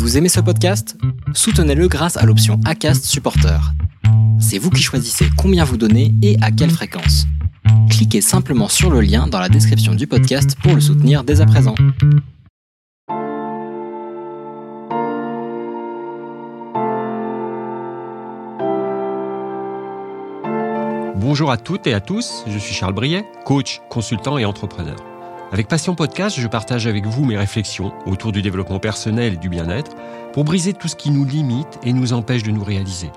Vous aimez ce podcast? Soutenez-le grâce à l'option ACAST Supporter. C'est vous qui choisissez combien vous donnez et à quelle fréquence. Cliquez simplement sur le lien dans la description du podcast pour le soutenir dès à présent. Bonjour à toutes et à tous, je suis Charles Briet, coach, consultant et entrepreneur. Avec Passion Podcast, je partage avec vous mes réflexions autour du développement personnel et du bien-être pour briser tout ce qui nous limite et nous empêche de nous réaliser.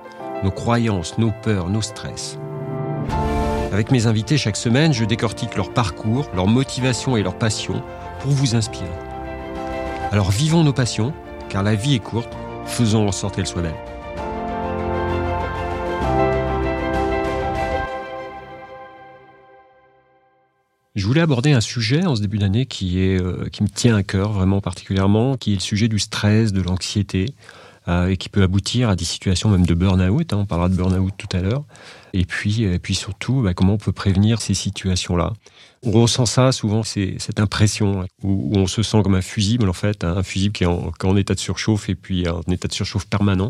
Nos croyances, nos peurs, nos stress. Avec mes invités chaque semaine, je décortique leur parcours, leur motivation et leur passion pour vous inspirer. Alors vivons nos passions, car la vie est courte, faisons en sorte qu'elle soit belle. Je voulais aborder un sujet en ce début d'année qui, euh, qui me tient à cœur vraiment particulièrement, qui est le sujet du stress, de l'anxiété, euh, et qui peut aboutir à des situations même de burn-out. Hein, on parlera de burn-out tout à l'heure. Et puis, et puis surtout, bah, comment on peut prévenir ces situations-là. On ressent ça souvent, c'est cette impression où, on se sent comme un fusible, en fait, hein, un fusible qui est, en, qui est en état de surchauffe et puis en état de surchauffe permanent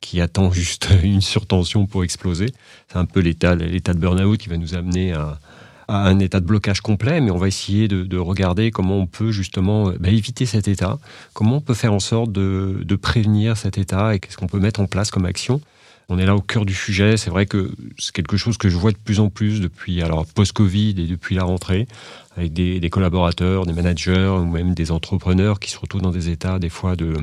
qui attend juste une surtension pour exploser. C'est un peu l'état de burn-out qui va nous amener à, à un état de blocage complet, mais on va essayer de, regarder comment on peut justement euh, bah, éviter cet état, comment on peut faire en sorte de, prévenir cet état et qu'est-ce qu'on peut mettre en place comme action. On est là au cœur du sujet. C'est vrai que c'est quelque chose que je vois de plus en plus depuis alors post-Covid et depuis la rentrée, avec des, des collaborateurs, des managers ou même des entrepreneurs qui se retrouvent dans des états des fois de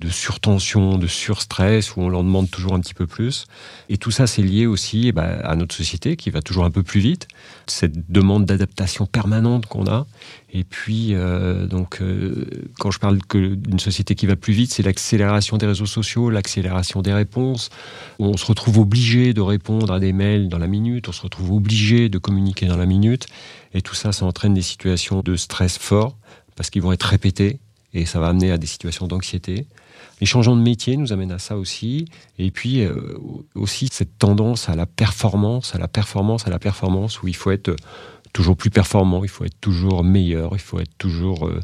de surtension, de surstress, où on leur demande toujours un petit peu plus. Et tout ça, c'est lié aussi eh ben, à notre société qui va toujours un peu plus vite, cette demande d'adaptation permanente qu'on a. Et puis, euh, donc, euh, quand je parle d'une société qui va plus vite, c'est l'accélération des réseaux sociaux, l'accélération des réponses. On se retrouve obligé de répondre à des mails dans la minute, on se retrouve obligé de communiquer dans la minute. Et tout ça, ça entraîne des situations de stress fort, parce qu'ils vont être répétés, et ça va amener à des situations d'anxiété. Les changements de métier nous amènent à ça aussi. Et puis euh, aussi cette tendance à la performance, à la performance, à la performance, où il faut être toujours plus performant, il faut être toujours meilleur, il faut être toujours... Euh,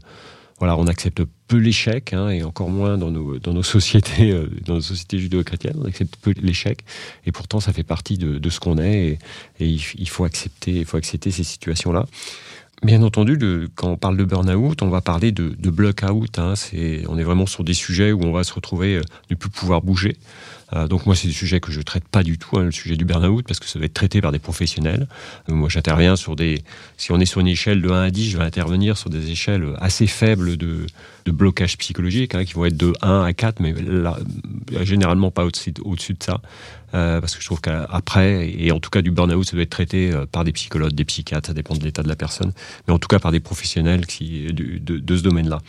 voilà, on accepte peu l'échec, hein, et encore moins dans nos, dans nos sociétés, euh, dans nos sociétés judéo-chrétiennes, on accepte peu l'échec, et pourtant ça fait partie de, ce qu'on est, et, et il, faut accepter, il faut accepter ces situations-là. Bien entendu, quand on parle de burn-out, on va parler de, de block-out. Hein. on est vraiment sur des sujets où on va se retrouver euh, ne plus pouvoir bouger. Euh, donc moi, c'est des sujets que je traite pas du tout, hein, le sujet du burn-out, parce que ça va être traité par des professionnels. Euh, moi, j'interviens sur des... Si on est sur une échelle de 1 à 10, je vais intervenir sur des échelles assez faibles de, de blocage psychologique, hein, qui vont être de 1 à 4, mais généralement pas au-dessus au-dessus de ça. Euh, parce que je trouve qu'après, et en tout cas du burn-out, ça doit être traité par des psychologues, des psychiatres, ça dépend de l'état de la personne, mais en tout cas par des professionnels qui, de, de, ce domaine-là.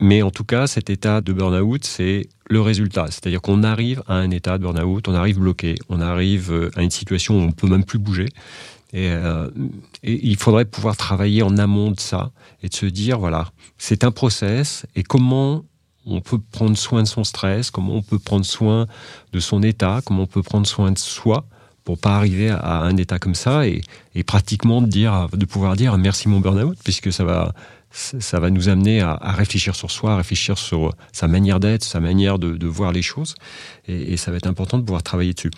Mais en tout cas, cet état de burn-out, c'est le résultat. C'est-à-dire qu'on arrive à un état de burn-out, on arrive bloqué, on arrive euh, à une situation où on peut même plus bouger. Et, et, il faudrait pouvoir travailler en amont de ça et de se dire, voilà, c'est un process et comment on peut prendre soin de son stress, comment on peut prendre soin de son état, comment on peut prendre soin de soi pour pas arriver à un état comme ça et, pratiquement de dire, de pouvoir dire merci mon burn-out puisque ça va, ça va nous amener à, réfléchir sur soi, à réfléchir sur sa manière d'être, sa manière de, voir les choses et ça va être important de pouvoir travailler dessus.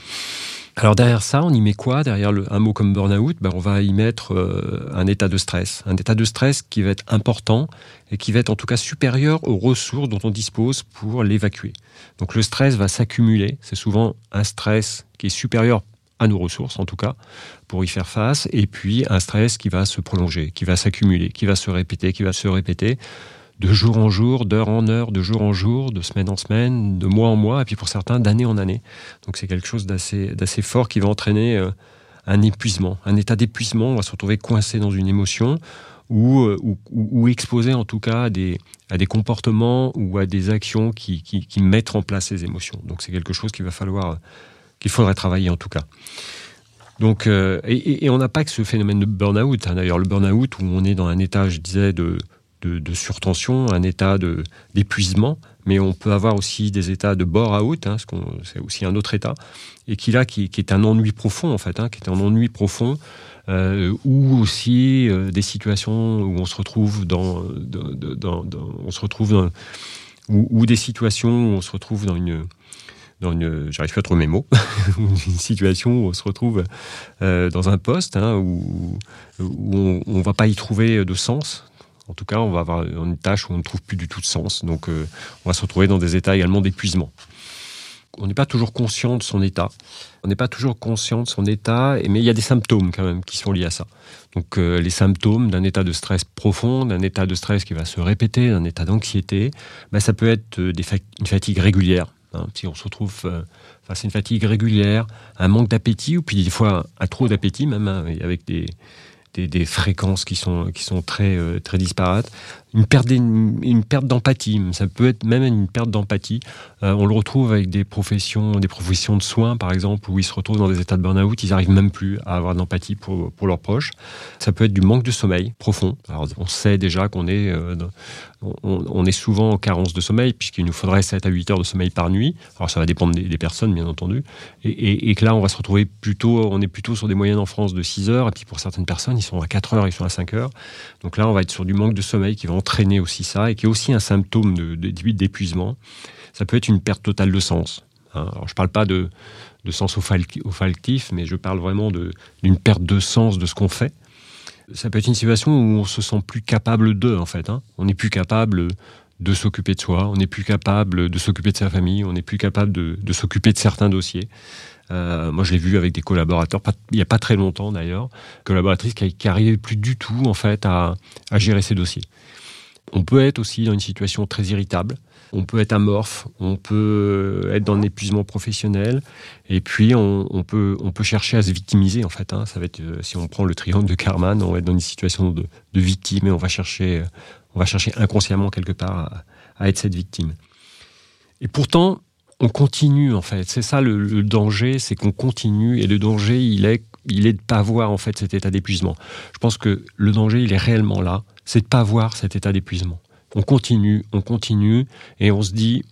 Alors derrière ça, on y met quoi? Derrière le, un mot comme burn-out, ben on va y mettre euh, un état de stress. Un état de stress qui va être important et qui va être en tout cas supérieur aux ressources dont on dispose pour l'évacuer. Donc le stress va s'accumuler. C'est souvent un stress qui est supérieur à nos ressources en tout cas, pour y faire face, et puis un stress qui va se prolonger, qui va s'accumuler, qui va se répéter, qui va se répéter de jour en jour, d'heure en heure, de jour en jour, de semaine en semaine, de mois en mois, et puis pour certains d'année en année. Donc c'est quelque chose d'assez, fort qui va entraîner euh, un épuisement, un état d'épuisement. On va se retrouver coincé dans une émotion ou, euh, exposé en tout cas à des, à des comportements ou à des actions qui, qui, mettent en place ces émotions. Donc c'est quelque chose qu'il va falloir, qu'il faudrait travailler en tout cas. Donc, euh, et, on n'a pas que ce phénomène de burn-out. Hein. D'ailleurs, le burn-out où on est dans un état, je disais, de, de, surtension, un état d'épuisement, mais on peut avoir aussi des états de bore-out, hein, c'est aussi un autre état, et qui là, qui, est un ennui profond en fait, hein, qui est un ennui profond, euh, ou aussi euh, des situations où on se retrouve dans, on se retrouve ou, des situations où on se retrouve dans une dans une, j'arrive pas à trouver mes mots, une situation où on se retrouve euh, dans un poste hein, où, où, on, ne va pas y trouver de sens. En tout cas, on va avoir une tâche où on ne trouve plus du tout de sens. Donc, euh, on va se retrouver dans des états également d'épuisement. On n'est pas toujours conscient de son état. On n'est pas toujours conscient de son état, mais il y a des symptômes quand même qui sont liés à ça. Donc euh, les symptômes d'un état de stress profond, d'un état de stress qui va se répéter, d'un état d'anxiété, ben, ça peut être une fatigue régulière. Hein. si on se retrouve euh, face à une fatigue régulière, un manque d'appétit, ou puis des fois un trop d'appétit même, hein, avec des, fréquences qui sont, très, très disparates, une perte, une, perte d'empathie. Ça peut être même une perte d'empathie. Euh, on le retrouve avec des professions, des professions de soins, par exemple, où ils se retrouvent dans des états de burn-out, ils n'arrivent même plus à avoir de l'empathie pour, pour leurs proches. Ça peut être du manque de sommeil profond. Alors, on sait déjà qu'on est, euh, on, est souvent en carence de sommeil, puisqu'il nous faudrait 7 à 8 heures de sommeil par nuit. Alors, ça va dépendre des, personnes, bien entendu. Et, et, que là, on va se retrouver plutôt, on est plutôt sur des moyennes en France de 6 heures, et puis pour certaines personnes, ils sont à 4 heures, ils sont à 5 heures. Donc là, on va être sur du manque de sommeil qui va entraîner aussi ça et qui est aussi un symptôme d'épuisement. Ça peut être une perte totale de sens. Hein. Alors, je ne parle pas de, de sens olfactif, mais je parle vraiment d'une perte de sens de ce qu'on fait. Ça peut être une situation où on se sent plus capable d'eux, en fait. Hein. On n'est plus capable de s'occuper de soi, on n'est plus capable de s'occuper de sa famille, on n'est plus capable de, de s'occuper de certains dossiers. Euh, moi, je l'ai vu avec des collaborateurs, il n'y a pas très longtemps d'ailleurs, collaboratrices qui n'arrivaient plus du tout en fait à, à gérer ces dossiers. On peut être aussi dans une situation très irritable. On peut être amorphe, on peut être dans un épuisement professionnel, et puis on, peut, chercher à se victimiser en fait. Hein. Ça va être, euh, si on prend le triangle de Karman, on va être dans une situation de, victime et on va chercher, on va chercher inconsciemment quelque part à, être cette victime. Et pourtant, on continue en fait. C'est ça le, danger, c'est qu'on continue, et le danger, il est, il est de pas voir en fait cet état d'épuisement. Je pense que le danger, il est réellement là c'est de pas voir cet état d'épuisement. On continue, on continue, et on se dit,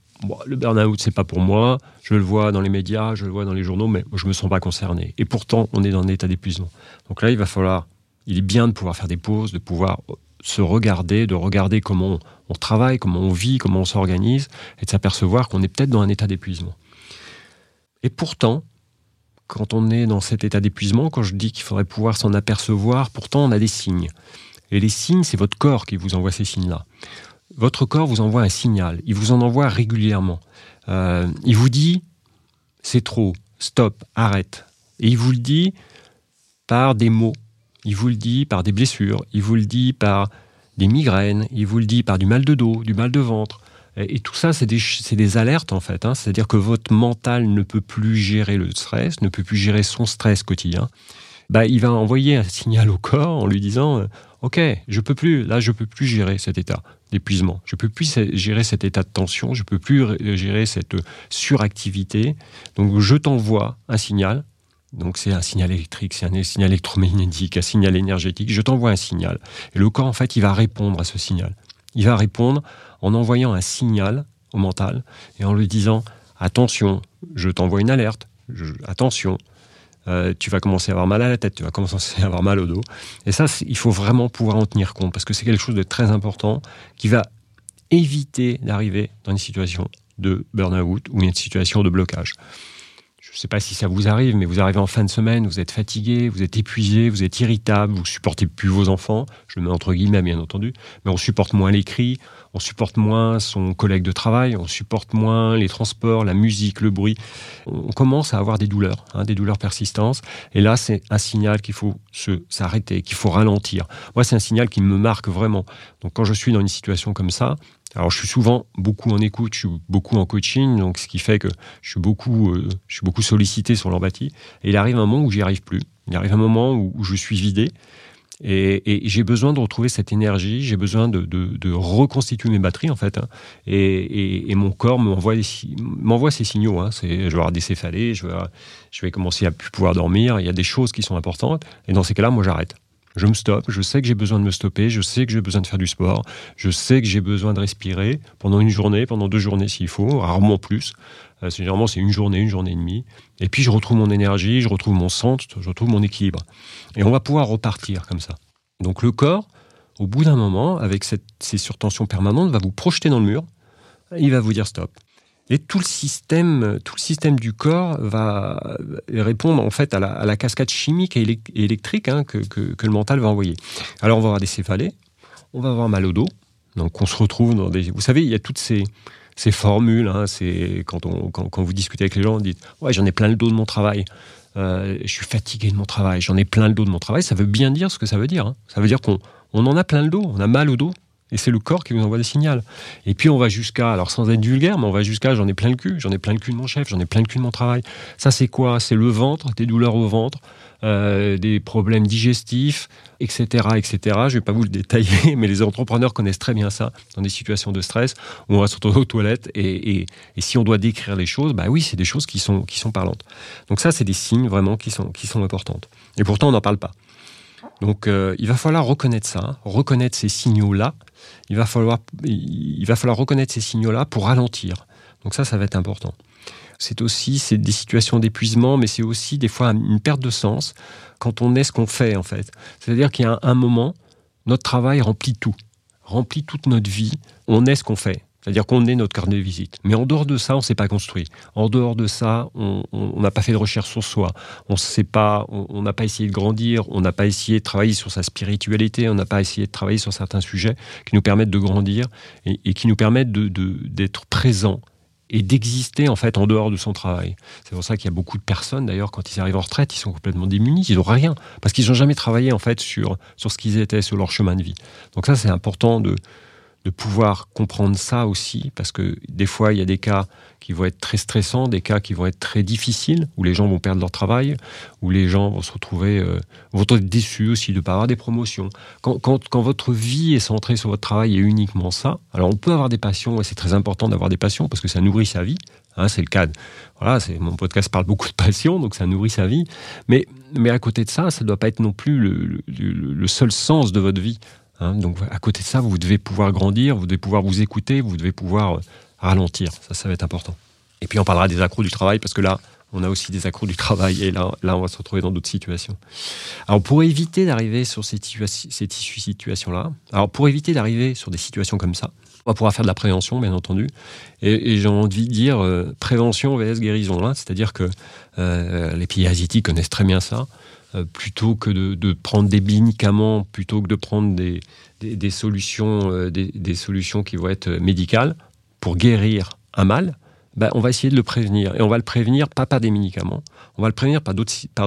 le burn-out, c'est pas pour moi, je le vois dans les médias, je le vois dans les journaux, mais je me sens pas concerné. Et pourtant, on est dans un état d'épuisement. Donc là, il va falloir, il est bien de pouvoir faire des pauses, de pouvoir se regarder, de regarder comment on, travaille, comment on vit, comment on s'organise, et de s'apercevoir qu'on est peut-être dans un état d'épuisement. Et pourtant, quand on est dans cet état d'épuisement, quand je dis qu'il faudrait pouvoir s'en apercevoir, pourtant on a des signes. Et les signes, c'est votre corps qui vous envoie ces signes-là. Votre corps vous envoie un signal. Il vous en envoie régulièrement. Euh, il vous dit c'est trop, stop, arrête. Et il vous le dit par des mots. Il vous le dit par des blessures. Il vous le dit par des migraines. Il vous le dit par du mal de dos, du mal de ventre. Et, tout ça, c'est des, des, alertes en fait. Hein. C'est-à-dire que votre mental ne peut plus gérer le stress, ne peut plus gérer son stress quotidien. Bah, il va envoyer un signal au corps en lui disant Ok, je peux plus, là, je peux plus gérer cet état d'épuisement. Je peux plus gérer cet état de tension. Je peux plus gérer cette suractivité. Donc, je t'envoie un signal. Donc, c'est un signal électrique, c'est un signal électromagnétique, un signal énergétique. Je t'envoie un signal. Et le corps, en fait, il va répondre à ce signal. Il va répondre en envoyant un signal au mental et en lui disant Attention, je t'envoie une alerte. attention, euh, tu vas commencer à avoir mal à la tête, tu vas commencer à avoir mal au dos. Et ça, il faut vraiment pouvoir en tenir compte parce que c'est quelque chose de très important qui va éviter d'arriver dans une situation de burn-out ou une situation de blocage. Je ne sais pas si ça vous arrive, mais vous arrivez en fin de semaine, vous êtes fatigué, vous êtes épuisé, vous êtes irritable, vous supportez plus vos enfants. Je le mets entre guillemets, bien entendu, mais on supporte moins les cris, on supporte moins son collègue de travail, on supporte moins les transports, la musique, le bruit. On commence à avoir des douleurs, hein, des douleurs persistantes. Et là, c'est un signal qu'il faut s'arrêter, qu'il faut ralentir. Moi, c'est un signal qui me marque vraiment. Donc, quand je suis dans une situation comme ça, alors je suis souvent beaucoup en écoute, je suis beaucoup en coaching, donc ce qui fait que je suis beaucoup, euh, je suis beaucoup sollicité sur l'empathie. Et il arrive un moment où j'y arrive plus. Il arrive un moment où, je suis vidé. Et, j'ai besoin de retrouver cette énergie, j'ai besoin de, reconstituer mes batteries en fait. Hein. Et, mon corps m'envoie, ces signaux. Hein. Je vais avoir des céphalées, je vais, je vais commencer à plus pouvoir dormir. Il y a des choses qui sont importantes. Et dans ces cas-là, moi j'arrête je me stoppe, je sais que j'ai besoin de me stopper, je sais que j'ai besoin de faire du sport, je sais que j'ai besoin de respirer pendant une journée, pendant deux journées s'il faut, rarement plus. Euh, généralement, c'est une journée, une journée et demie. Et puis, je retrouve mon énergie, je retrouve mon centre, je retrouve mon équilibre. Et on va pouvoir repartir comme ça. Donc, le corps, au bout d'un moment, avec ces surtensions permanentes, va vous projeter dans le mur il va vous dire stop. Et tout le système, tout le système du corps va répondre en fait à la, cascade chimique et électrique hein, que, le mental va envoyer. Alors on va avoir des céphalées, on va avoir mal au dos, donc on se retrouve dans des... Vous savez, il y a toutes ces, ces formules, hein, c'est quand, on, vous discutez avec les gens, on dit « Ouais, j'en ai plein le dos de mon travail, euh, je suis fatigué de mon travail, j'en ai plein le dos de mon travail », ça veut bien dire ce que ça veut dire. Hein. Ça veut dire qu'on on en a plein le dos, on a mal au dos, et c'est le corps qui vous envoie des signaux. Et puis on va jusqu'à, alors sans être vulgaire, mais on va jusqu'à j'en ai plein le cul, j'en ai plein le cul de mon chef, j'en ai plein le cul de mon travail. Ça c'est quoi? C'est le ventre, des douleurs au ventre, euh, des problèmes digestifs, etc., etc. Je ne vais pas vous le détailler, mais les entrepreneurs connaissent très bien ça dans des situations de stress où on va se retrouver aux toilettes et, et, et, si on doit décrire les choses, bah oui, c'est des choses qui sont, qui sont parlantes. Donc ça, c'est des signes vraiment qui sont, qui sont importantes. Et pourtant, on n'en parle pas. Donc euh, il va falloir reconnaître ça, reconnaître ces signaux-là il va falloir, il va falloir reconnaître ces signaux-là pour ralentir. Donc ça, ça va être important. C'est aussi c'est des situations d'épuisement, mais c'est aussi des fois une perte de sens quand on est ce qu'on fait en fait. C'est-à-dire qu'il y a un moment, notre travail remplit tout, remplit toute notre vie. On est ce qu'on fait. C'est-à-dire qu'on est notre carnet de visite. Mais en dehors de ça, on ne s'est pas construit. En dehors de ça, on n'a pas fait de recherche sur soi. On sait pas, on n'a pas essayé de grandir. On n'a pas essayé de travailler sur sa spiritualité. On n'a pas essayé de travailler sur certains sujets qui nous permettent de grandir et, qui nous permettent d'être présents et d'exister en fait en dehors de son travail. C'est pour ça qu'il y a beaucoup de personnes d'ailleurs quand ils arrivent en retraite, ils sont complètement démunis, ils n'ont rien parce qu'ils n'ont jamais travaillé en fait sur sur ce qu'ils étaient, sur leur chemin de vie. Donc ça c'est important de de pouvoir comprendre ça aussi, parce que des fois, il y a des cas qui vont être très stressants, des cas qui vont être très difficiles, où les gens vont perdre leur travail, où les gens vont se retrouver, euh, vont être déçus aussi de ne pas avoir des promotions. Quand, quand, votre vie est centrée sur votre travail et uniquement ça, alors on peut avoir des passions, et c'est très important d'avoir des passions, parce que ça nourrit sa vie, hein, c'est le cas. voilà, mon podcast parle beaucoup de passion, donc ça nourrit sa vie. Mais, mais à côté de ça, ça ne doit pas être non plus le, le seul sens de votre vie. Hein. donc à côté de ça, vous devez pouvoir grandir, vous devez pouvoir vous écouter, vous devez pouvoir euh, ralentir. Ça, ça va être important. Et puis on parlera des accros du travail parce que là, on a aussi des accros du travail et là, là on va se retrouver dans d'autres situations. Alors pour éviter d'arriver sur ces, ces situations-là, alors pour éviter d'arriver sur des situations comme ça, on va pouvoir faire de la prévention, bien entendu. Et, j'ai envie de dire euh, prévention vs guérison. Hein. C'est-à-dire que euh, les pays asiatiques connaissent très bien ça. Euh, plutôt que de, prendre des médicaments, plutôt que de prendre des, des, solutions, euh, des, solutions qui vont être médicales pour guérir un mal, ben, on va essayer de le prévenir. Et on va le prévenir pas par des médicaments, on va le prévenir par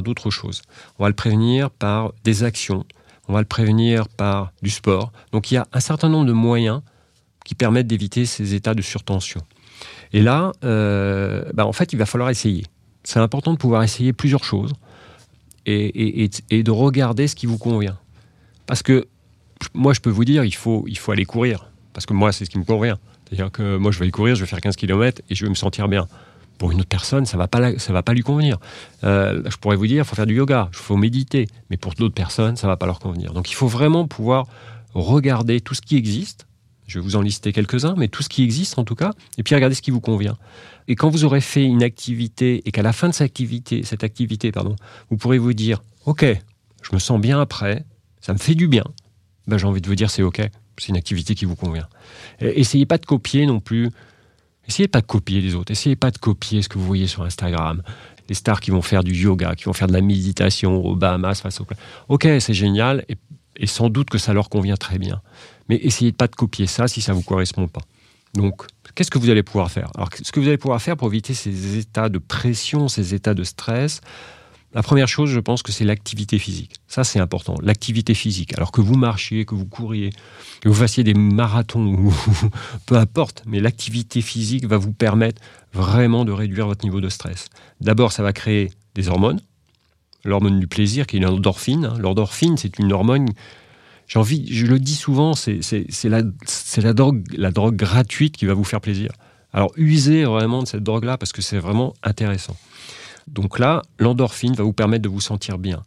d'autres choses. On va le prévenir par des actions, on va le prévenir par du sport. Donc il y a un certain nombre de moyens qui permettent d'éviter ces états de surtension. Et là, euh, ben, en fait, il va falloir essayer. C'est important de pouvoir essayer plusieurs choses et, de regarder ce qui vous convient. Parce que moi, je peux vous dire, il faut, il faut aller courir. Parce que moi, c'est ce qui me convient. C'est-à-dire que moi, je vais aller courir, je vais faire 15 km et je vais me sentir bien. Pour une autre personne, ça ne va, pas ça va pas lui convenir. Euh, je pourrais vous dire, il faut faire du yoga, il faut méditer. Mais pour d'autres personnes, ça ne va pas leur convenir. Donc il faut vraiment pouvoir regarder tout ce qui existe. Je vais vous en lister quelques-uns, mais tout ce qui existe en tout cas, et puis regarder ce qui vous convient. Et quand vous aurez fait une activité et qu'à la fin de cette activité, cette activité pardon, vous pourrez vous dire Ok, je me sens bien après, ça me fait du bien, ben, j'ai envie de vous dire c'est OK, c'est une activité qui vous convient. essayez pas de copier non plus. Essayez pas de copier les autres. Essayez pas de copier ce que vous voyez sur Instagram. Les stars qui vont faire du yoga, qui vont faire de la méditation au Bahamas face au. Ok, c'est génial et, sans doute que ça leur convient très bien. Mais essayez pas de copier ça si ça vous correspond pas. Donc, qu'est-ce que vous allez pouvoir faire? Alors, ce que vous allez pouvoir faire pour éviter ces états de pression, ces états de stress, la première chose, je pense que c'est l'activité physique. Ça, c'est important. L'activité physique. Alors que vous marchiez, que vous couriez, que vous fassiez des marathons, peu importe, mais l'activité physique va vous permettre vraiment de réduire votre niveau de stress. D'abord, ça va créer des hormones. L'hormone du plaisir, qui est l'endorphine. Hein. L'endorphine, c'est une hormone j'ai envie, je le dis souvent, c'est la, drogue, gratuite qui va vous faire plaisir. Alors usez vraiment de cette drogue-là parce que c'est vraiment intéressant. Donc là, l'endorphine va vous permettre de vous sentir bien.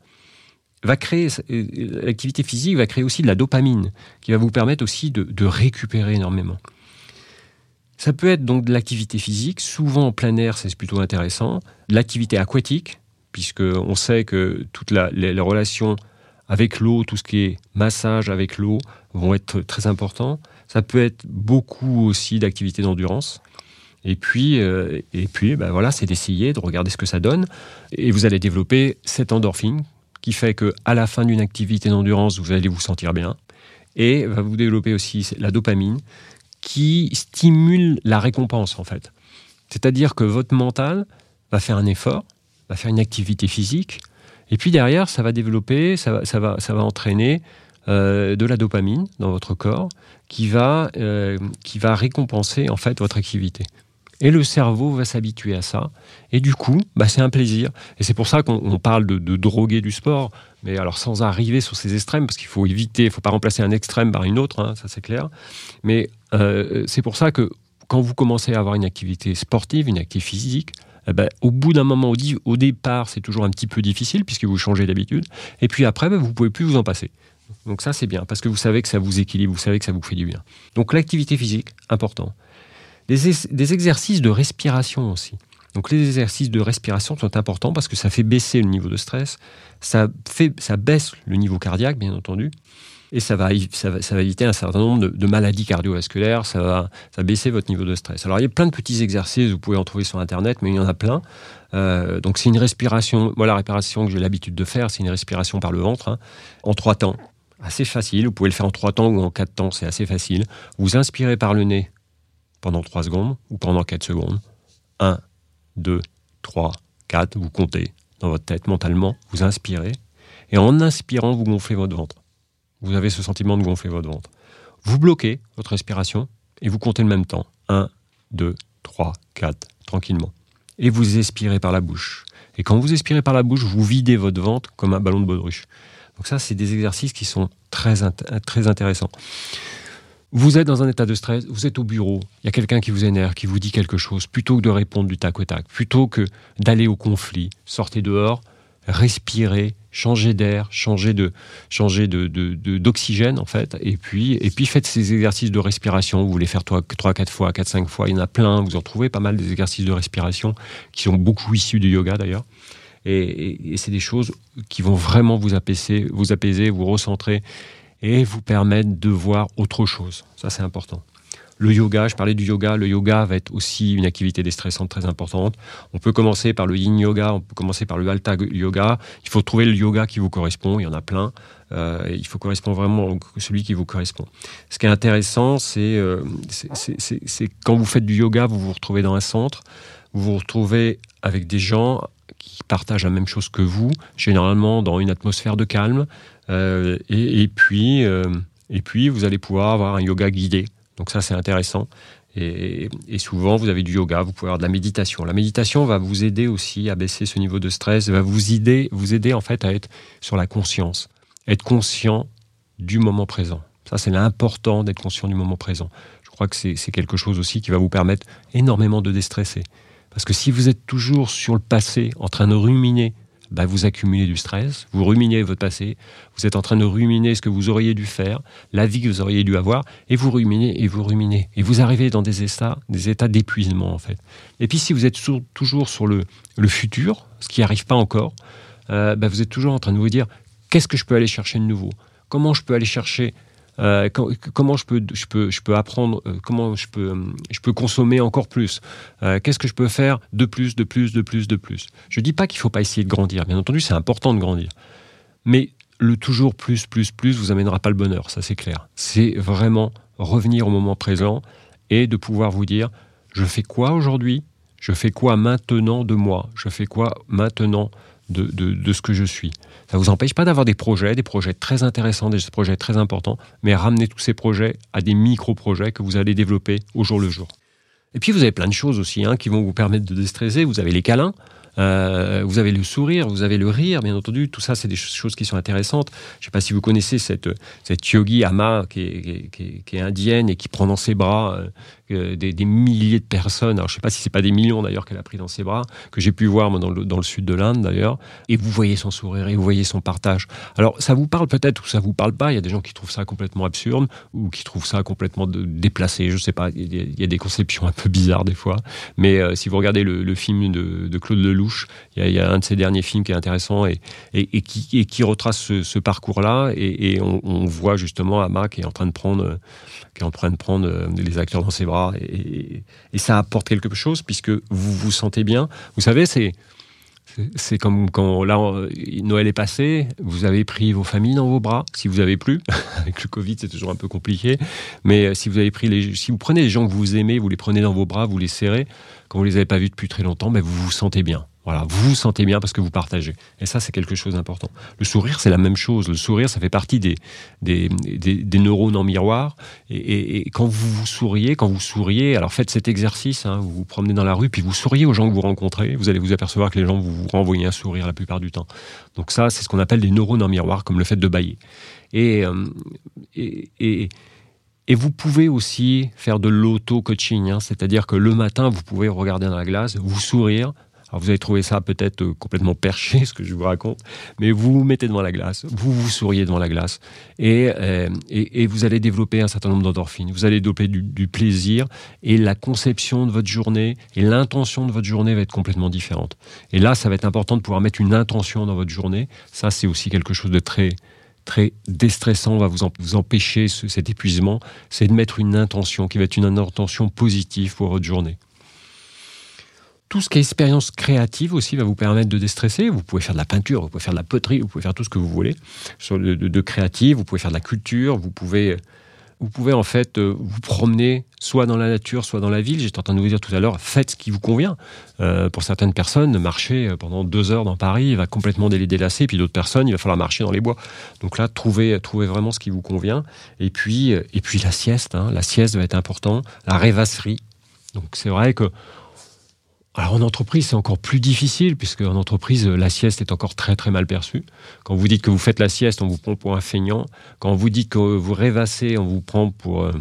Va créer l'activité physique va créer aussi de la dopamine qui va vous permettre aussi de, de récupérer énormément. Ça peut être donc de l'activité physique, souvent en plein air, c'est plutôt intéressant. L'activité aquatique, puisque on sait que toutes les relations avec l'eau, tout ce qui est massage avec l'eau vont être très importants. Ça peut être beaucoup aussi d'activités d'endurance. Et puis, euh, et puis ben voilà, c'est d'essayer, de regarder ce que ça donne. Et vous allez développer cette endorphine qui fait que à la fin d'une activité d'endurance, vous allez vous sentir bien. Et va vous développer aussi la dopamine qui stimule la récompense en fait. C'est-à-dire que votre mental va faire un effort, va faire une activité physique, et puis derrière, ça va développer, ça va, ça va, ça va entraîner euh, de la dopamine dans votre corps qui va, euh, qui va récompenser en fait votre activité. Et le cerveau va s'habituer à ça. Et du coup, bah, c'est un plaisir. Et c'est pour ça qu'on parle de, droguer du sport, mais alors sans arriver sur ces extrêmes, parce qu'il faut éviter, il ne faut pas remplacer un extrême par une autre, hein, ça c'est clair. Mais euh, c'est pour ça que quand vous commencez à avoir une activité sportive, une activité physique, eh ben, au bout d'un moment, au, départ, c'est toujours un petit peu difficile puisque vous changez d'habitude. Et puis après, ben, vous pouvez plus vous en passer. Donc ça, c'est bien parce que vous savez que ça vous équilibre, vous savez que ça vous fait du bien. Donc l'activité physique, important. Des, exercices de respiration aussi. Donc les exercices de respiration sont importants parce que ça fait baisser le niveau de stress, ça, fait, ça baisse le niveau cardiaque, bien entendu, et ça va, éviter un certain nombre de, maladies cardiovasculaires, ça va, baisser votre niveau de stress. Alors il y a plein de petits exercices, vous pouvez en trouver sur Internet, mais il y en a plein. Euh, donc c'est une respiration, moi la respiration que j'ai l'habitude de faire, c'est une respiration par le ventre, hein, en trois temps. Assez facile, vous pouvez le faire en trois temps ou en quatre temps, c'est assez facile. Vous inspirez par le nez pendant 3 secondes ou pendant 4 secondes. 1, 2, 3, 4, vous comptez dans votre tête mentalement, vous inspirez, et en inspirant, vous gonflez votre ventre. Vous avez ce sentiment de gonfler votre ventre. Vous bloquez votre respiration et vous comptez le même temps. 1, 2, 3, 4, tranquillement. Et vous expirez par la bouche. Et quand vous expirez par la bouche, vous videz votre ventre comme un ballon de baudruche. Donc ça, c'est des exercices qui sont très, très intéressants. Vous êtes dans un état de stress, vous êtes au bureau, il y a quelqu'un qui vous énerve, qui vous dit quelque chose, plutôt que de répondre du tac au tac, plutôt que d'aller au conflit, sortez dehors, respirez, changez d'air, changez de changez de, d'oxygène en fait, et puis et puis faites ces exercices de respiration. Vous voulez faire 3 4 fois, 4 5 fois, il y en a plein. Vous en trouvez pas mal des exercices de respiration qui sont beaucoup issus du yoga d'ailleurs. Et, et c'est des choses qui vont vraiment vous apaiser, vous apaiser, vous recentrer et vous permettre de voir autre chose. Ça, c'est important. Le yoga, je parlais du yoga, le yoga va être aussi une activité déstressante très importante. On peut commencer par le yin yoga, on peut commencer par le hatha yoga. Il faut trouver le yoga qui vous correspond, il y en a plein. Euh, il faut correspondre vraiment à celui qui vous correspond. Ce qui est intéressant, euh, c'est quand vous faites du yoga, vous vous retrouvez dans un centre, vous vous retrouvez avec des gens qui partagent la même chose que vous, généralement dans une atmosphère de calme, euh, et, puis, et puis, vous allez pouvoir avoir un yoga guidé. Donc ça, c'est intéressant. Et, souvent, vous avez du yoga, vous pouvez avoir de la méditation. La méditation va vous aider aussi à baisser ce niveau de stress, va vous aider, vous aider en fait à être sur la conscience, être conscient du moment présent. Ça, c'est l'important d'être conscient du moment présent. Je crois que c'est quelque chose aussi qui va vous permettre énormément de déstresser. Parce que si vous êtes toujours sur le passé, en train de ruminer bah, vous accumulez du stress, vous ruminez votre passé, vous êtes en train de ruminer ce que vous auriez dû faire, la vie que vous auriez dû avoir, et vous ruminez et vous ruminez. Et vous arrivez dans des états, des états d'épuisement, en fait. Et puis, si vous êtes toujours sur le, futur, ce qui n'arrive pas encore, euh, bah, vous êtes toujours en train de vous dire qu'est-ce que je peux aller chercher de nouveau? Comment je peux aller chercher euh, comment je peux, je peux, je peux apprendre, euh, comment je peux, je peux consommer encore plus euh, Qu'est-ce que je peux faire de plus, de plus, de plus, de plus? Je ne dis pas qu'il ne faut pas essayer de grandir. Bien entendu, c'est important de grandir. Mais le toujours plus, plus, plus vous amènera pas le bonheur, ça c'est clair. C'est vraiment revenir au moment présent et de pouvoir vous dire, je fais quoi aujourd'hui? Je fais quoi maintenant de moi? Je fais quoi maintenant de, ce que je suis. Ça ne vous empêche pas d'avoir des projets, des projets très intéressants, des projets très importants, mais ramenez tous ces projets à des micro-projets que vous allez développer au jour le jour. Et puis vous avez plein de choses aussi hein, qui vont vous permettre de déstresser. Vous avez les câlins, euh, vous avez le sourire, vous avez le rire, bien entendu. Tout ça, c'est des choses qui sont intéressantes. Je ne sais pas si vous connaissez cette, cette yogi Ama qui est, qui, qui est, indienne et qui prend dans ses bras des, milliers de personnes. Alors, je ne sais pas si c'est pas des millions d'ailleurs qu'elle a pris dans ses bras, que j'ai pu voir moi, dans, le, sud de l'Inde d'ailleurs. Et vous voyez son sourire et vous voyez son partage. Alors, ça vous parle peut-être ou ça vous parle pas. Il y a des gens qui trouvent ça complètement absurde ou qui trouvent ça complètement déplacé. Je ne sais pas. Il y, a, des conceptions un peu bizarres des fois. Mais euh, si vous regardez le, film de, Claude Lelouch. Il y, a, un de ses derniers films qui est intéressant et, qui, retrace ce, parcours-là. Et, on, voit justement Ama qui est en train de prendre, qui est en train de prendre euh, les acteurs dans ses bras. Et, ça apporte quelque chose puisque vous vous sentez bien. Vous savez, c'est c'est comme quand là Noël est passé, vous avez pris vos familles dans vos bras, si vous avez plus. Avec le Covid, c'est toujours un peu compliqué. Mais euh, si vous avez pris les, si vous prenez les gens que vous aimez, vous les prenez dans vos bras, vous les serrez. Quand vous les avez pas vus depuis très longtemps, ben vous vous sentez bien. Voilà, vous vous sentez bien parce que vous partagez. Et ça, c'est quelque chose d'important. Le sourire, c'est la même chose. Le sourire, ça fait partie des, des, des, neurones en miroir. Et, quand vous vous souriez, quand vous souriez, alors faites cet exercice, hein, vous vous promenez dans la rue, puis vous souriez aux gens que vous rencontrez, vous allez vous apercevoir que les gens vous, vous renvoient un sourire la plupart du temps. Donc ça, c'est ce qu'on appelle des neurones en miroir, comme le fait de bailler. Et, euh, et, et vous pouvez aussi faire de l'auto-coaching, hein. c'est-à-dire que le matin, vous pouvez regarder dans la glace, vous sourire, alors vous avez trouvé ça peut-être euh, complètement perché, ce que je vous raconte, mais vous vous mettez devant la glace, vous vous souriez devant la glace, et, euh, et, vous allez développer un certain nombre d'endorphines, vous allez développer du, plaisir, et la conception de votre journée et l'intention de votre journée va être complètement différente. Et là, ça va être important de pouvoir mettre une intention dans votre journée. Ça, c'est aussi quelque chose de très très déstressant, va vous, vous empêcher cet épuisement, c'est de mettre une intention qui va être une intention positive pour votre journée. Tout ce qui est expérience créative aussi va vous permettre de déstresser. Vous pouvez faire de la peinture, vous pouvez faire de la poterie, vous pouvez faire tout ce que vous voulez de, de, créatif. Vous pouvez faire de la culture, vous pouvez, vous pouvez en fait euh, vous promener soit dans la nature, soit dans la ville. J'étais en train de vous dire tout à l'heure, faites ce qui vous convient. Euh, pour certaines personnes, marcher euh, pendant deux heures dans Paris va complètement délasser. Puis d'autres personnes, il va falloir marcher dans les bois. Donc là, trouvez, trouvez vraiment ce qui vous convient. Et puis, et puis la sieste. Hein. La sieste va être important. La rêvasserie. Donc c'est vrai que alors en entreprise, c'est encore plus difficile, puisque en entreprise, la sieste est encore très très mal perçue. Quand vous dites que vous faites la sieste, on vous prend pour un feignant. Quand vous dites que vous rêvassez, on vous prend pour, euh,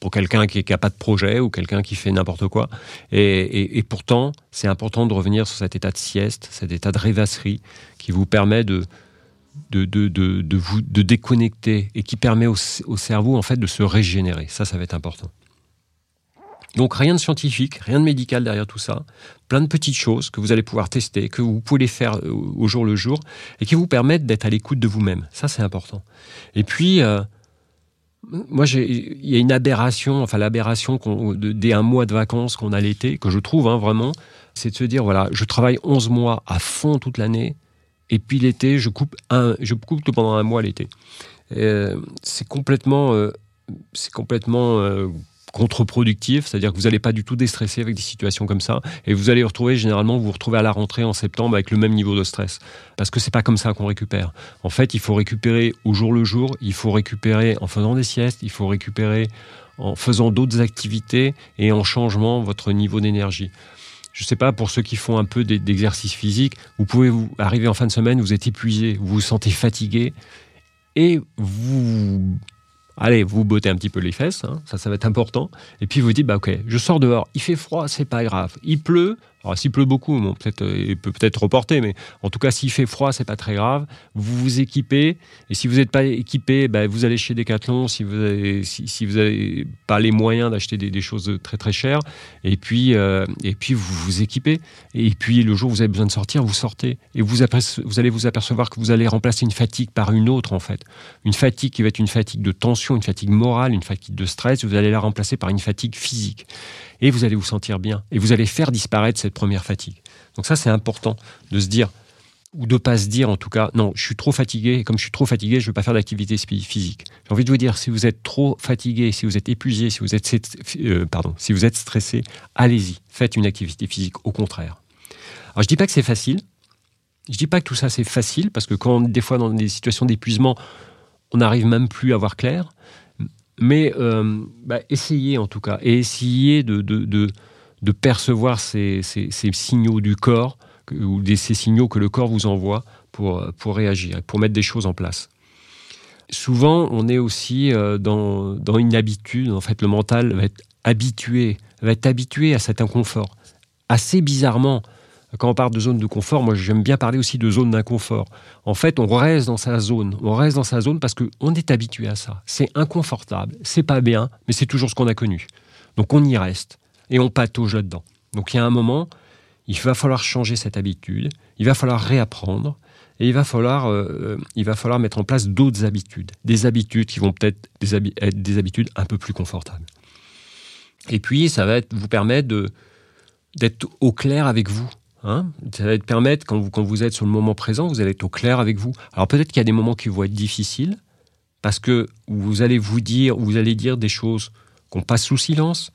pour quelqu'un qui n'a pas de projet ou quelqu'un qui fait n'importe quoi. Et, pourtant, c'est important de revenir sur cet état de sieste, cet état de rêvasserie, qui vous permet de, de, de, de, vous de déconnecter et qui permet au, au cerveau en fait de se régénérer. Ça, ça va être important. Donc rien de scientifique, rien de médical derrière tout ça, plein de petites choses que vous allez pouvoir tester, que vous pouvez faire euh, au jour le jour et qui vous permettent d'être à l'écoute de vous-même. Ça c'est important. Et puis euh, moi, il y a une aberration, enfin l'aberration des un mois de vacances qu'on a l'été, que je trouve hein, vraiment, c'est de se dire voilà, je travaille 11 mois à fond toute l'année, et puis l'été, je coupe un, je coupe pendant un mois l'été. Euh, c'est complètement, c'est complètement contre-productif, c'est-à-dire que vous n'allez pas du tout déstresser avec des situations comme ça, et vous allez retrouver généralement vous, vous retrouvez à la rentrée en septembre avec le même niveau de stress, parce que c'est pas comme ça qu'on récupère. En fait, il faut récupérer au jour le jour, il faut récupérer en faisant des siestes, il faut récupérer en faisant d'autres activités et en changeant votre niveau d'énergie. Je ne sais pas, pour ceux qui font un peu d'exercice physique, vous pouvez vous arriver en fin de semaine, vous êtes épuisé, vous vous sentez fatigué, et vous Allez, vous bottez un petit peu les fesses, hein, ça, ça va être important. Et puis vous dites, bah ok, je sors dehors, il fait froid, c'est pas grave. Il pleut, alors s'il pleut beaucoup, peut-être euh, il peut peut-être reporter, mais en tout cas s'il fait froid, c'est pas très grave. Vous vous équipez et si vous n'êtes pas équipé, bah, vous allez chez Decathlon si vous avez si, avez pas les moyens d'acheter des, choses très très chères. Et puis euh, et puis vous vous équipez. Et puis le jour où vous avez besoin de sortir, vous sortez et vous vous allez vous apercevoir que vous allez remplacer une fatigue par une autre en fait. Une fatigue qui va être une fatigue de tension, une fatigue morale, une fatigue de stress. Vous allez la remplacer par une fatigue physique et vous allez vous sentir bien. Et vous allez faire disparaître cette première fatigue. Donc ça, c'est important de se dire, ou de pas se dire en tout cas, non, je suis trop fatigué, comme je suis trop fatigué, je ne vais pas faire d'activité physique. J'ai envie de vous dire, si vous êtes trop fatigué, si vous êtes épuisé, si vous êtes, euh, pardon, si vous êtes stressé, allez-y, faites une activité physique, au contraire. Alors je dis pas que c'est facile, je dis pas que tout ça c'est facile, parce que quand des fois dans des situations d'épuisement, on n'arrive même plus à voir clair, mais euh, bah, essayez en tout cas, et essayez de, percevoir ces, signaux du corps, ou ces signaux que le corps vous envoie pour, réagir, pour mettre des choses en place. Souvent, on est aussi euh, dans, dans une habitude, en fait, le mental va être habitué, va être habitué à cet inconfort. Assez bizarrement, quand on parle de zone de confort, moi j'aime bien parler aussi de zone d'inconfort. En fait, on reste dans sa zone. On reste dans sa zone parce qu'on est habitué à ça. C'est inconfortable, c'est pas bien, mais c'est toujours ce qu'on a connu. Donc on y reste et on patauge là-dedans. Donc il y a un moment, il va falloir changer cette habitude, il va falloir réapprendre, et il va falloir, euh, il va falloir mettre en place d'autres habitudes, des habitudes qui vont peut-être être des habitudes un peu plus confortables. Et puis, ça va vous permettre d'être au clair avec vous. Hein. ça va te permettre, quand vous, quand vous êtes sur le moment présent, vous allez être au clair avec vous. Alors peut-être qu'il y a des moments qui vont être difficiles, parce que vous allez vous dire, vous allez dire des choses qu'on passe sous silence,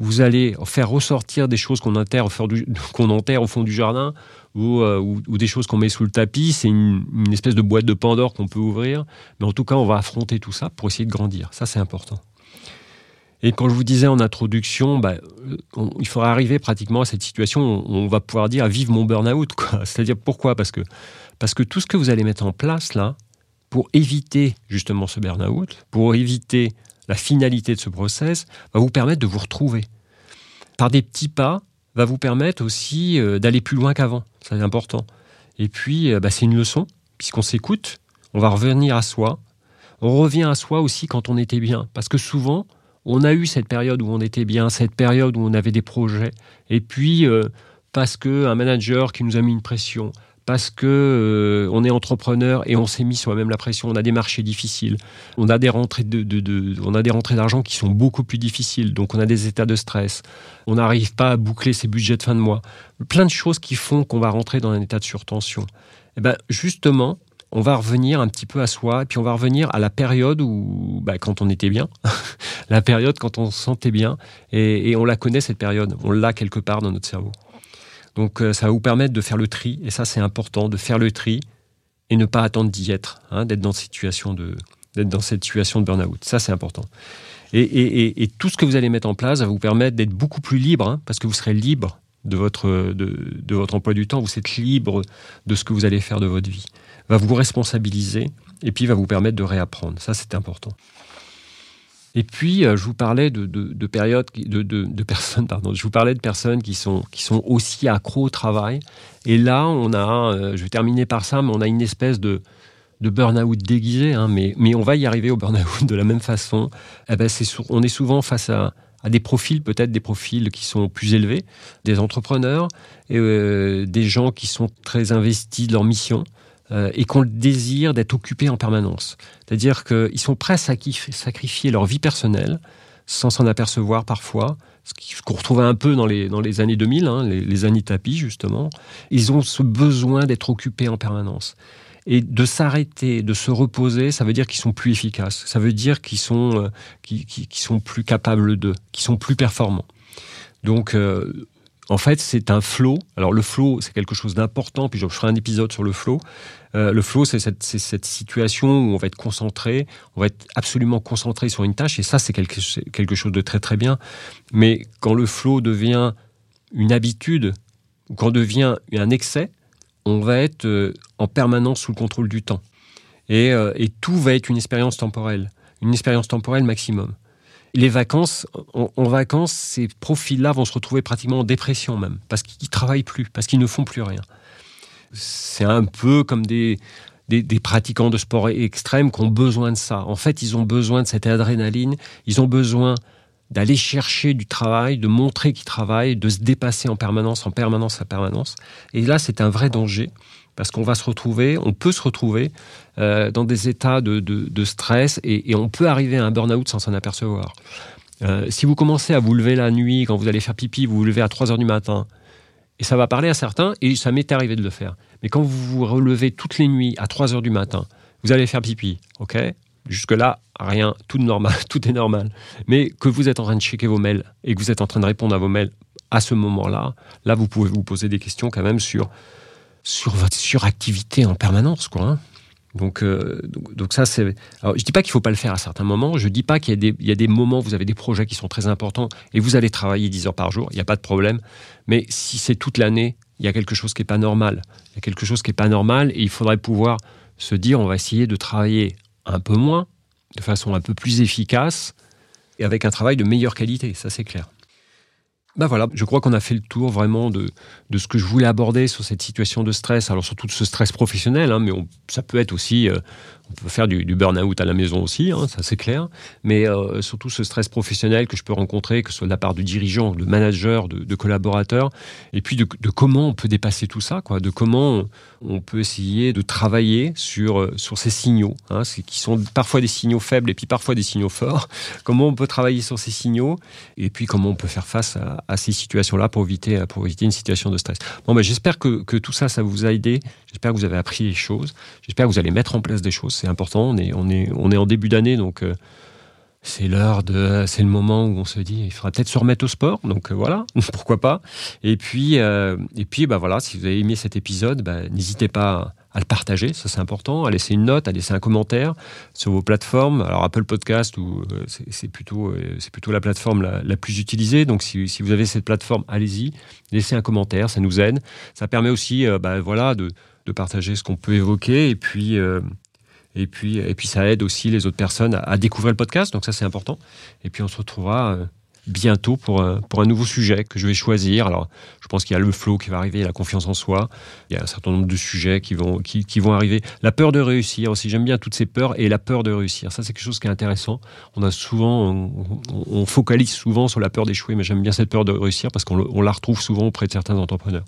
vous allez faire ressortir des choses qu'on enterre, qu'on enterre au fond du jardin, euh, ou, des choses qu'on met sous le tapis. C'est une, espèce de boîte de Pandore qu'on peut ouvrir. Mais en tout cas, on va affronter tout ça pour essayer de grandir. Ça, c'est important. Et quand je vous disais en introduction, bah, il faudra arriver pratiquement à cette situation où on va pouvoir dire vive mon burn-out. C'est-à-dire pourquoi? Parce que, parce que tout ce que vous allez mettre en place là, pour éviter justement ce burn-out, pour éviter la finalité de ce process, va vous permettre de vous retrouver. Par des petits pas, va vous permettre aussi euh, d'aller plus loin qu'avant. C'est important. Et puis, euh, bah, c'est une leçon, puisqu'on s'écoute, on va revenir à soi. On revient à soi aussi quand on était bien. Parce que souvent, on a eu cette période où on était bien, cette période où on avait des projets. Et puis, euh, parce qu'un manager qui nous a mis une pression, parce que euh, on est entrepreneur et on s'est mis soi-même la pression. On a des marchés difficiles, on a des rentrées d'argent qui sont beaucoup plus difficiles, donc on a des états de stress. On n'arrive pas à boucler ses budgets de fin de mois. Plein de choses qui font qu'on va rentrer dans un état de surtension. Et eh ben justement, on va revenir un petit peu à soi, et puis on va revenir à la période où, bah, quand on était bien, la période quand on se sentait bien, et on la connaît cette période, on l'a quelque part dans notre cerveau. Donc euh, ça va vous permettre de faire le tri, et ça c'est important, de faire le tri et ne pas attendre d'y être, hein, d'être dans, cette situation de, burn-out. Ça c'est important. Et, tout ce que vous allez mettre en place va vous permettre d'être beaucoup plus libre, hein, parce que vous serez libre de votre, de, votre emploi du temps, vous êtes libre de ce que vous allez faire de votre vie. Va vous responsabiliser et puis va vous permettre de réapprendre. Ça c'est important. Et puis, euh, je vous parlais de, de, périodes, de, personnes, pardon, je vous parlais de personnes qui sont, qui sont aussi accros au travail. Et là, on a, euh, je vais terminer par ça, mais on a une espèce de, burn-out déguisé, hein, mais, mais on va y arriver au burn-out de la même façon. Eh ben, on est souvent face à, à des profils, peut-être des profils qui sont plus élevés, des entrepreneurs, et, euh, des gens qui sont très investis de leur mission, euh, et qu'on le désir d'être occupés en permanence. C'est-à-dire qu'ils sont prêts à sacrifier leur vie personnelle sans s'en apercevoir parfois, ce qu'on retrouvait un peu dans les, dans les années 2000, hein, les, années tapis justement. Ils ont ce besoin d'être occupés en permanence. Et de s'arrêter, de se reposer, ça veut dire qu'ils sont plus efficaces. Ça veut dire qu'ils sont, euh, sont plus capables d'eux, qu'ils sont plus performants. Donc, euh, en fait, c'est un flow. Alors, le flow, c'est quelque chose d'important. Puis, je ferai un épisode sur le flow. Euh, le flow, c'est cette, situation où on va être concentré, on va être absolument concentré sur une tâche, et ça, c'est quelque, chose de très très bien. Mais quand le flow devient une habitude, ou quand devient un excès, on va être euh, en permanence sous le contrôle du temps. Euh, et, tout va être une expérience temporelle, une expérience temporelle maximum. Les vacances, en, vacances, ces profils-là vont se retrouver pratiquement en dépression même, parce qu'ils ne travaillent plus, parce qu'ils ne font plus rien c'est un peu comme des, des, pratiquants de sport extrême qui ont besoin de ça. En fait, ils ont besoin de cette adrénaline, ils ont besoin d'aller chercher du travail, de montrer qu'ils travaillent, de se dépasser en permanence, en permanence, en permanence. Et là, c'est un vrai danger parce qu'on va se retrouver, on peut se retrouver euh, dans des états de, stress et, on peut arriver à un burn-out sans s'en apercevoir. Euh, si vous commencez à vous lever la nuit, quand vous allez faire pipi, vous vous levez à 3 heures du matin, et ça va parler à certains, et ça m'est arrivé de le faire. Mais quand vous vous relevez toutes les nuits à 3 heures du matin, vous allez faire pipi, ok? Jusque-là, rien, tout, normal, tout est normal. Mais que vous êtes en train de checker vos mails et que vous êtes en train de répondre à vos mails à ce moment-là, là, vous pouvez vous poser des questions quand même sur, sur votre suractivité en permanence, quoi. Hein. Donc, euh, donc, donc, ça, c'est. Je dis pas qu'il faut pas le faire à certains moments. Je dis pas qu'il y, a des, il y a des moments où vous avez des projets qui sont très importants et vous allez travailler 10 heures par jour. Il n'y a pas de problème. Mais si c'est toute l'année, il y a quelque chose qui est pas normal. Il y a quelque chose qui est pas normal et il faudrait pouvoir se dire on va essayer de travailler un peu moins, de façon un peu plus efficace et avec un travail de meilleure qualité. Ça, c'est clair. Ben voilà, je crois qu'on a fait le tour vraiment de, ce que je voulais aborder sur cette situation de stress. Alors surtout de ce stress professionnel, hein, mais ça peut être aussi, euh, on peut faire du, burn-out à la maison aussi, hein, ça c'est clair, mais euh, surtout ce stress professionnel que je peux rencontrer, que ce soit de la part de dirigeants, de managers, de, collaborateurs, et puis de, comment on peut dépasser tout ça, quoi, de comment on peut essayer de travailler sur, euh, sur ces signaux, hein, qui sont parfois des signaux faibles et puis parfois des signaux forts, comment on peut travailler sur ces signaux, et puis comment on peut faire face à, ces situations-là pour éviter, pour éviter une situation de stress. Bon, ben, j'espère que, que tout ça, ça vous a aidé, j'espère que vous avez appris des choses, j'espère que vous allez mettre en place des choses c'est important. On est, on est, on est en début d'année, donc euh, c'est l'heure de, c'est le moment où on se dit, il faudra peut-être se remettre au sport. Donc euh, voilà, pourquoi pas? Et puis, euh, et puis, bah voilà, si vous avez aimé cet épisode, bah, n'hésitez pas à le partager, ça c'est important, à laisser une note, à laisser un commentaire sur vos plateformes. Alors Apple Podcast, ou c'est plutôt c'est plutôt la plateforme la, plus utilisée. Donc si, si, vous avez cette plateforme, allez-y, laissez un commentaire, ça nous aide. Ça permet aussi, bah, voilà, de, de partager ce qu'on peut évoquer et puis et puis, et puis ça aide aussi les autres personnes à, découvrir le podcast, donc ça c'est important. Et puis on se retrouvera euh, bientôt pour, pour un nouveau sujet que je vais choisir. Alors je pense qu'il y a le flow qui va arriver, la confiance en soi, il y a un certain nombre de sujets qui vont, qui, vont arriver. La peur de réussir aussi, j'aime bien toutes ces peurs et la peur de réussir. Ça c'est quelque chose qui est intéressant. On a souvent, on, focalise souvent sur la peur d'échouer, mais j'aime bien cette peur de réussir parce qu'on la retrouve souvent auprès de certains entrepreneurs.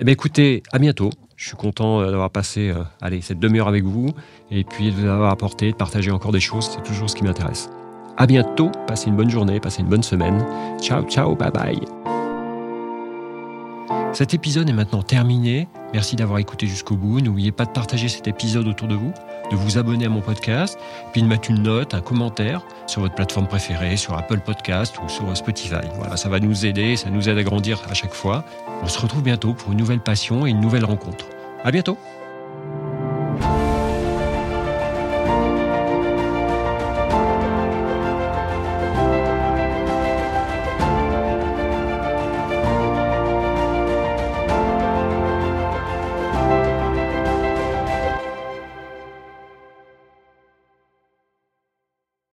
Eh bien écoutez, à bientôt. Je suis content euh, d'avoir passé euh, allez, cette demi-heure avec vous et puis de vous avoir apporté, de partager encore des choses. C'est toujours ce qui m'intéresse. À bientôt. Passez une bonne journée, passez une bonne semaine. Ciao, ciao, bye bye. Cet épisode est maintenant terminé. Merci d'avoir écouté jusqu'au bout. N'oubliez pas de partager cet épisode autour de vous, de vous abonner à mon podcast, puis de mettre une note, un commentaire sur votre plateforme préférée, sur Apple Podcast ou sur Spotify. Voilà, ça va nous aider, ça nous aide à grandir à chaque fois. On se retrouve bientôt pour une nouvelle passion et une nouvelle rencontre. À bientôt!